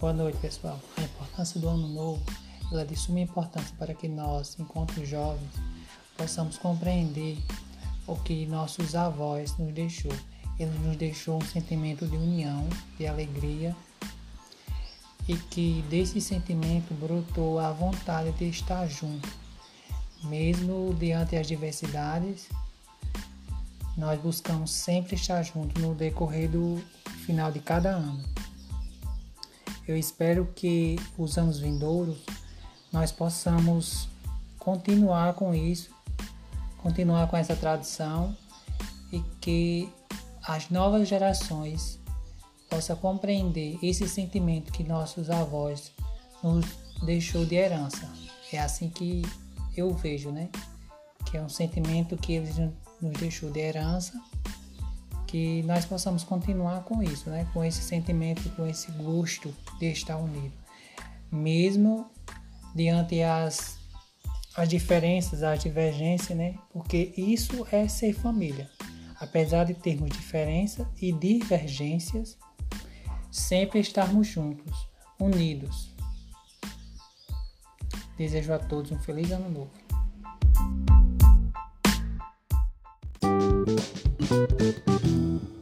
Boa noite, pessoal. A importância do ano novo ela é de suma importância para que nós, enquanto jovens, possamos compreender o que nossos avós nos deixou. Ele nos deixou um sentimento de união, de alegria, e que desse sentimento brotou a vontade de estar junto, mesmo diante das diversidades. Nós buscamos sempre estar juntos no decorrer do final de cada ano. Eu espero que os anos vindouros nós possamos continuar com isso, continuar com essa tradição e que as novas gerações possam compreender esse sentimento que nossos avós nos deixou de herança. É assim que eu vejo, né? Que é um sentimento que eles nos deixou de herança, que nós possamos continuar com isso, né? Com esse sentimento, com esse gosto de estar unido, mesmo diante as as diferenças, as divergências, né? Porque isso é ser família. Apesar de termos diferença e divergências, sempre estarmos juntos, unidos. Desejo a todos um feliz ano novo. Thank you.